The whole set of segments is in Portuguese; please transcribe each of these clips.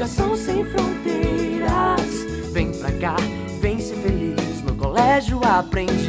Educação sem fronteiras. Vem pra cá, vem ser feliz no colégio aprendiz.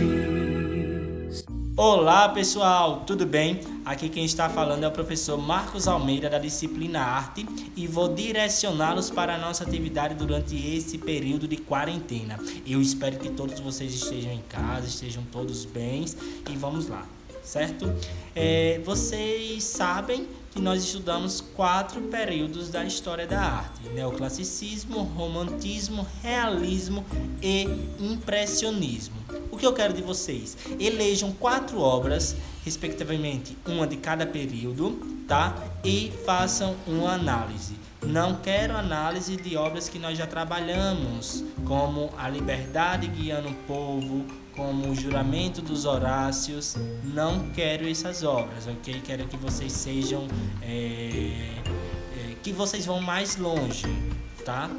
Olá pessoal, tudo bem? Aqui quem está falando é o professor Marcos Almeida da disciplina Arte e vou direcioná-los para a nossa atividade durante esse período de quarentena. Eu espero que todos vocês estejam em casa, estejam todos bens e vamos lá certo? É, vocês sabem que nós estudamos quatro períodos da história da arte: neoclassicismo, romantismo, realismo e impressionismo. O que eu quero de vocês? Elejam quatro obras, respectivamente, uma de cada período, tá? E façam uma análise. Não quero análise de obras que nós já trabalhamos, como A Liberdade Guiando o Povo, como O Juramento dos Horácios. Não quero essas obras, ok? Quero que vocês sejam. É, é, que vocês vão mais longe, tá?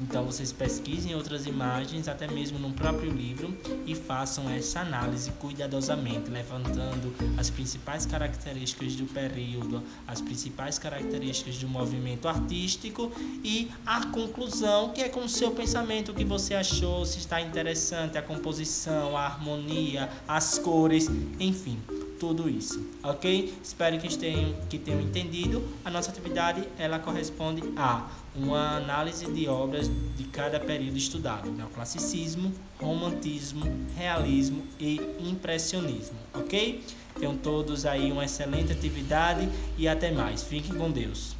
Então vocês pesquisem outras imagens, até mesmo no próprio livro, e façam essa análise cuidadosamente, levantando as principais características do período, as principais características do movimento artístico e a conclusão, que é com o seu pensamento, o que você achou, se está interessante a composição, a harmonia, as cores, enfim tudo isso, ok? Espero que tenham, que tenham entendido. A nossa atividade ela corresponde a uma análise de obras de cada período estudado, né? o classicismo, romantismo, realismo e impressionismo, ok? Tenham todos aí uma excelente atividade e até mais. Fiquem com Deus.